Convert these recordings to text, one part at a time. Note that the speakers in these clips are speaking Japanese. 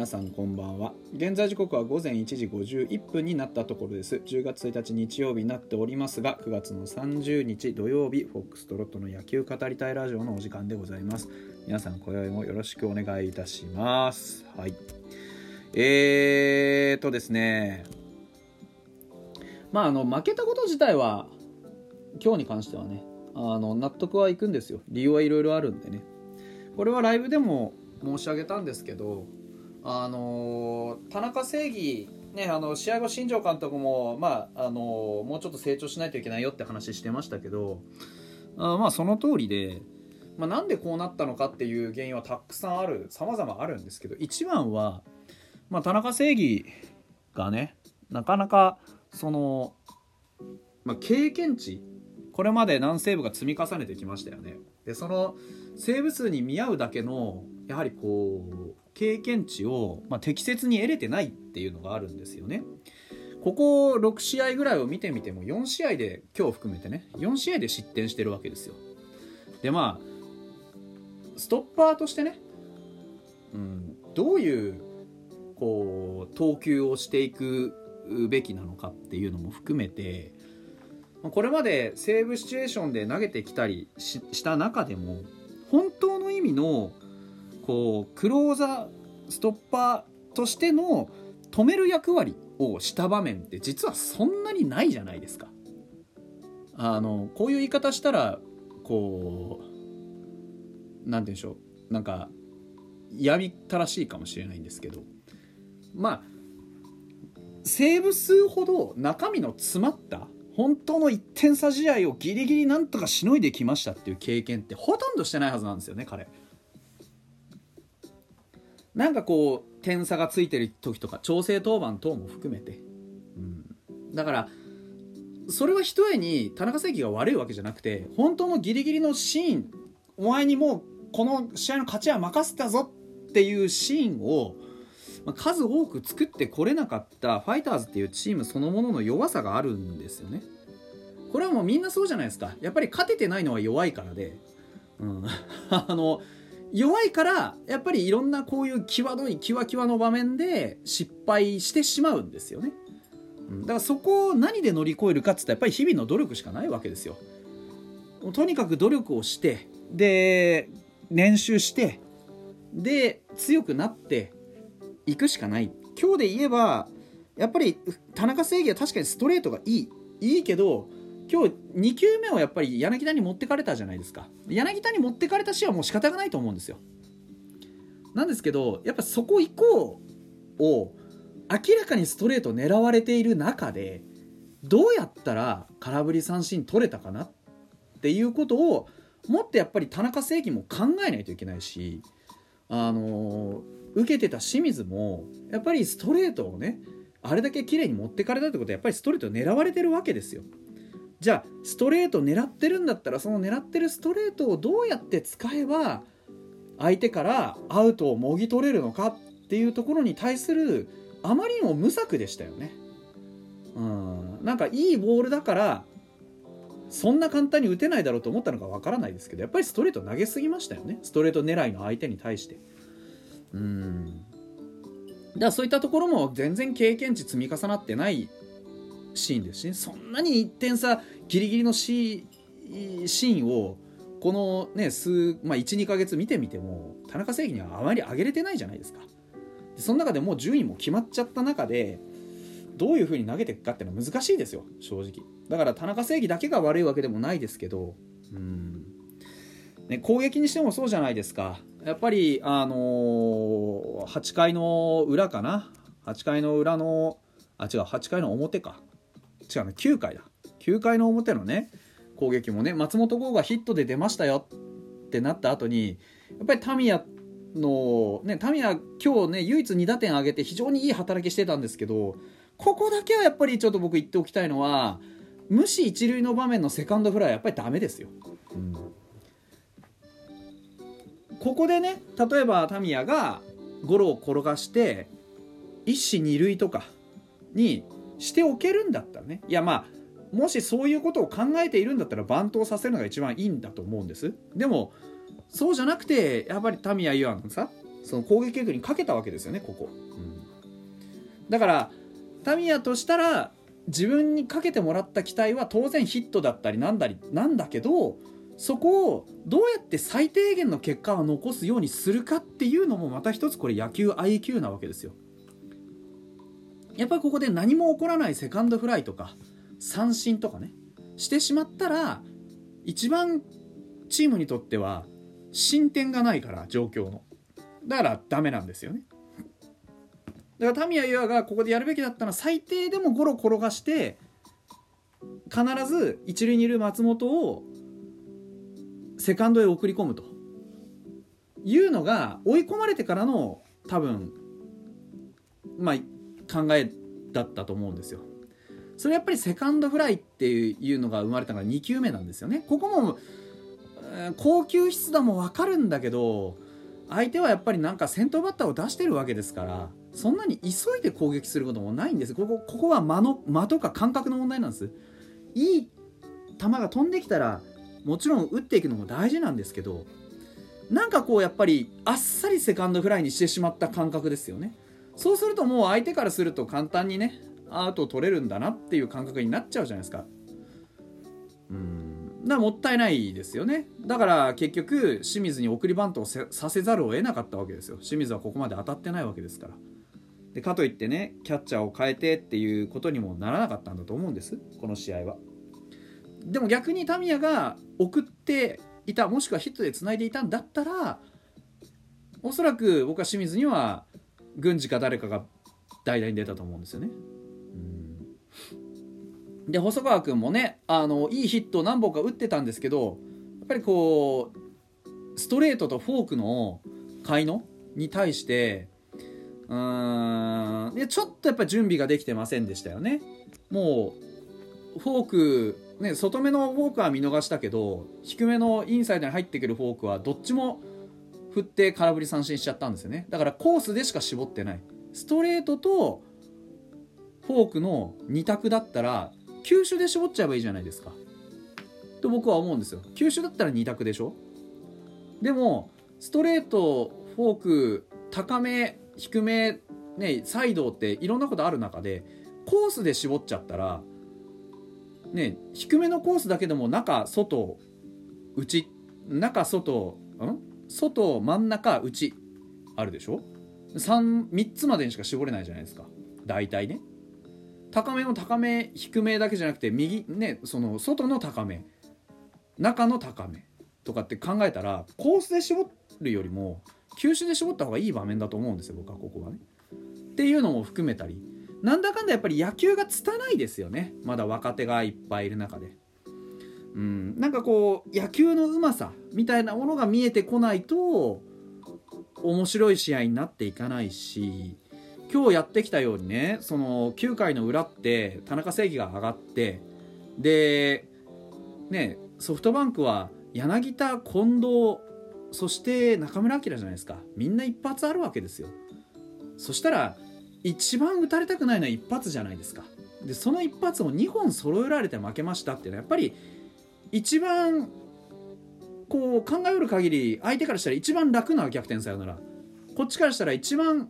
皆さんこんばんは。現在時刻は午前1時51分になったところです。10月1日日曜日になっておりますが9月の30日土曜日フォックストロットの野球語りたいラジオのお時間でございます。皆さん今宵もよろしくお願いいたします。はい。えーとですね。まああの負けたこと自体は今日に関してはねあの納得はいくんですよ。理由はいろいろあるんでね。これはライブでも申し上げたんですけどあの田中正義ね、あの試合後、新庄監督も、まああのもうちょっと成長しないといけないよって話してましたけどあまあその通りで、まあ、なんでこうなったのかっていう原因はたくさんある様々あるんですけど一番は、まあ、田中正義がねなかなかその、まあ、経験値これまで何セーブが積み重ねてきましたよね。でそのセーブ数に見合うだけのやはりこう経験値を、まあ、適切に得れてないっていうのがあるんですよね。ここ6試合ぐらいを見てみても4試合で今日含めてね4試合で失点してるわけですよ。でまあストッパーとしてね、うん、どういうこう投球をしていくべきなのかっていうのも含めてこれまでセーブシチュエーションで投げてきたりした中でも本当の意味のこうクローザーストッパーとしての止める役割をした場面って実はそんなにないじゃないですか。あのこういう言い方したらこう何て言うんでしょうなんかやみたらしいかもしれないんですけどまあセーブ数ほど中身の詰まった本当の1点差試合をギリギリなんとかしのいできましたっていう経験ってほとんどしてないはずなんですよね彼。なんかこう点差がついてる時とか調整当番等も含めて、うん、だからそれはひとえに田中正義が悪いわけじゃなくて本当のギリギリのシーンお前にもうこの試合の勝ちは任せたぞっていうシーンを数多く作ってこれなかったファイターズっていうチームそのものの弱さがあるんですよね。これはもうみんなそうじゃないですか。やっぱり勝ててないのは弱いからで、うん、あの弱いからやっぱりいろんなこういう際どいキワキワの場面で失敗してしまうんですよね。だからそこを何で乗り越えるかっつったらやっぱり日々の努力しかないわけですよ。とにかく努力をしてで練習してで強くなっていくしかない今日で言えばやっぱり田中正義は確かにストレートがいいいいけど今日2球目をやっぱり柳田に持ってかれたじゃないですか。柳田に持ってかれた試合はもう仕方がないと思うんですよ。なんですけどやっぱそこ以降を明らかにストレート狙われている中でどうやったら空振り三振取れたかなっていうことをもっとやっぱり田中正義も考えないといけないしあの受けてた清水もやっぱりストレートをねあれだけ綺麗に持ってかれたってことはやっぱりストレート狙われてるわけですよ。じゃあストレート狙ってるんだったらその狙ってるストレートをどうやって使えば相手からアウトをもぎ取れるのかっていうところに対するあまりにも無策でしたよね。うん、なんかいいボールだからそんな簡単に打てないだろうと思ったのかわからないですけどやっぱりストレート投げすぎましたよねストレート狙いの相手に対して。うんだからそういったところも全然経験値積み重なってないシーンですし、ね、そんなに1点差ギリギリのシーンをこのね数、まあ、12か月見てみても田中正義にはあまり上げれてないじゃないですか。でその中でもう順位も決まっちゃった中でどういう風に投げていくかっていうのは難しいですよ正直。だから田中正義だけが悪いわけでもないですけどうん。ね、攻撃にしてもそうじゃないですか。やっぱりあのー、8回の裏かな？8回の裏のあ違う8回の表か。違うね9回だ。9回の表のね攻撃もね松本剛がヒットで出ましたよ。ってなった後にやっぱりタミヤのねタミヤ今日ね唯一2打点上げて非常にいい働きしてたんですけどここだけはやっぱりちょっと僕言っておきたいのは無視一塁の場面のセカンドフライはやっぱりダメですよ。うん、ここでね例えばタミヤがゴロを転がして一死二塁とかにしておけるんだったらね。いやまあもしそういうことを考えているんだったら番頭させるのが一番いいんだと思うんです。でもそうじゃなくてやっぱりタミヤ・ユアのさその攻撃力にかけたわけですよねここ、うん、だからタミヤとしたら自分にかけてもらった期待は当然ヒットだったりなんだりなんだけどそこをどうやって最低限の結果を残すようにするかっていうのもまた一つこれ野球 IQ なわけですよ。やっぱりここで何も起こらないセカンドフライとか三振とかねしてしまったら一番チームにとっては進展がないから状況の。だからダメなんですよね。だからタミヤユアがここでやるべきだったのは最低でもゴロ転がして必ず一塁にいる松本をセカンドへ送り込むと。いうのが追い込まれてからの多分まあ考えだったと思うんですよ。それやっぱりセカンドフライっていうのが生まれたのが2球目なんですよね。ここもえ高級質だも分かるんだけど相手はやっぱりなんか先頭バッターを出してるわけですからそんなに急いで攻撃することもないんですここここは間の間とか感覚の問題なんですいい球が飛んできたらもちろん打っていくのも大事なんですけどなんかこうやっぱりあっさりセカンドフライにしてしまった感覚ですよねそうするともう相手からすると簡単にねアウトを取れるんだなっていう感覚になっちゃうじゃないですか。うん。だからもったいないですよね。だから結局清水に送りバントをさせざるを得なかったわけですよ。清水はここまで当たってないわけですから。でかといってねキャッチャーを変えてっていうことにもならなかったんだと思うんです。この試合は。でも逆にタミヤが送っていたもしくはヒットでつないでいたんだったらおそらく僕は清水には郡司か誰かが代打に出たと思うんですよね。で細川君もねあのいいヒットを何本か打ってたんですけどやっぱりこうストレートとフォークの買いのに対してうーんいやちょっとやっぱ準備ができてませんでしたよね。もうフォークね、外目のフォークは見逃したけど低めのインサイドに入ってくるフォークはどっちも振って空振り三振しちゃったんですよね。だからコースでしか絞ってない。ストレートとフォークの2択だったら球種で絞っちゃえばいいじゃないですか。と僕は思うんですよ。球種だったら2択でしょ。でもストレートフォーク高め低めねサイドっていろんなことある中でコースで絞っちゃったらね低めのコースだけでも中外内中外ん？外真ん中内あるでしょ？3, 3つまでにしか絞れないじゃないですか。大体ね。高めの高め低めだけじゃなくて右ねその外の高め中の高めとかって考えたらコースで絞るよりも球種で絞った方がいい場面だと思うんですよ僕はここはね。っていうのも含めたり。なんだかんだやっぱり野球が拙いですよね。まだ若手がいっぱいいる中で。うん、なんかこう野球のうまさみたいなものが見えてこないと面白い試合になっていかないし今日やってきたようにねその9回の裏って田中正義が上がってでねソフトバンクは柳田近藤そして中村晃じゃないですか。みんな一発あるわけですよ。そしたら一番打たれたくないのは一発じゃないですか。でその一発を2本揃えられて負けましたっていうのはやっぱり一番こう考えうる限り相手からしたら一番楽な逆転サヨナラこっちからしたら一番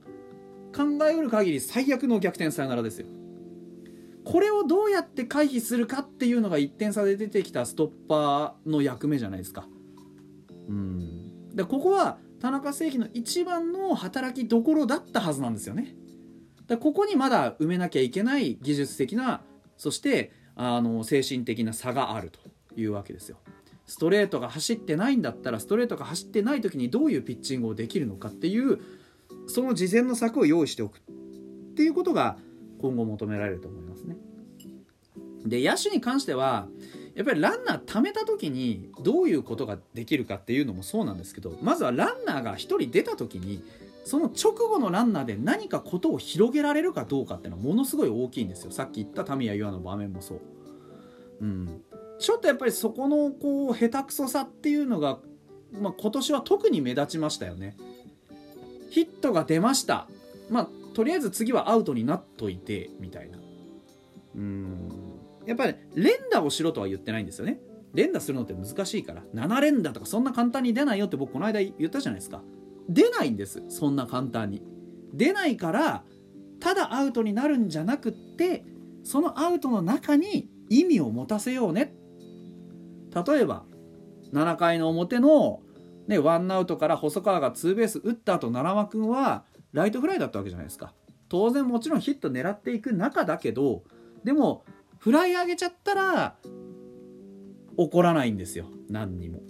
考えうる限り最悪の逆転サヨナラですよ。これをどうやって回避するかっていうのが1点差で出てきたストッパーの役目じゃないですか。うん。でここは田中正義の一番の働きどころだったはずなんですよね。だここにまだ埋めなきゃいけない技術的なそしてあの精神的な差があると。いうわけですよ。ストレートが走ってないんだったらストレートが走ってない時にどういうピッチングをできるのかっていうその事前の策を用意しておくっていうことが今後求められると思いますね。で野手に関してはやっぱりランナー貯めた時にどういうことができるかっていうのもそうなんですけどまずはランナーが1人出た時にその直後のランナーで何かことを広げられるかどうかっていうのはものすごい大きいんですよ。さっき言ったタミヤ・ユアの場面もそう、うん、ちょっとやっぱりそこのこう下手くそさっていうのが、まあ、今年は特に目立ちましたよね。ヒットが出ました。まあとりあえず次はアウトになっといてみたいな。うん。やっぱり連打をしろとは言ってないんですよね。連打するのって難しいから。7連打とかそんな簡単に出ないよって僕この間言ったじゃないですか。出ないんです。そんな簡単に。出ないからただアウトになるんじゃなくってそのアウトの中に意味を持たせようね例えば7回の表の、ね、ワンアウトから細川がツーベース打った後奈良間君はライトフライだったわけじゃないですか。当然もちろんヒット狙っていく中だけどでもフライ上げちゃったら怒らないんですよ。何にも。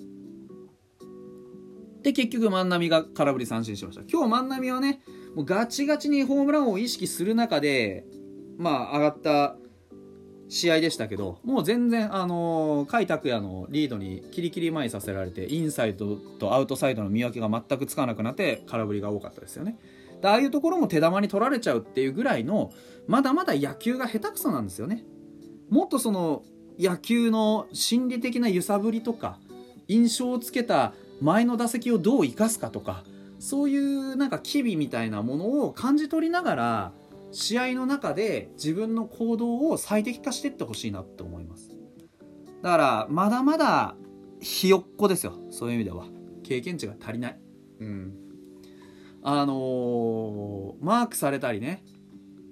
で結局万波が空振り三振しました。今日万波はねもうガチガチにホームランを意識する中でまあ上がった試合でしたけどもう全然あの甲斐拓也のリードにキリキリ前にさせられてインサイドとアウトサイドの見分けが全くつかなくなって空振りが多かったですよね。ああいうところも手玉に取られちゃうっていうぐらいのまだまだ野球が下手くそなんですよね。もっとその野球の心理的な揺さぶりとか印象をつけた前の打席をどう生かすかとかそういうなんか機微みたいなものを感じ取りながら試合の中で自分の行動を最適化していってほしいなって思います。だからまだまだひよっこですよ。そういう意味では。経験値が足りない。うん。あのー、マークされたりね。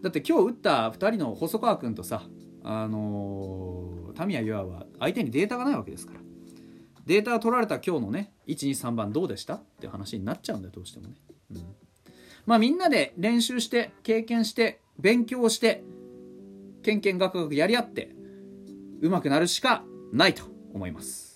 だって今日打った2人の細川君とさあのー、タミヤ・ユアは相手にデータがないわけですから。データが取られた今日のね123番どうでした？って話になっちゃうんだよどうしてもね、うん、まあみんなで練習して経験して勉強してけんけんがくがくやり合ってうまくなるしかないと思います。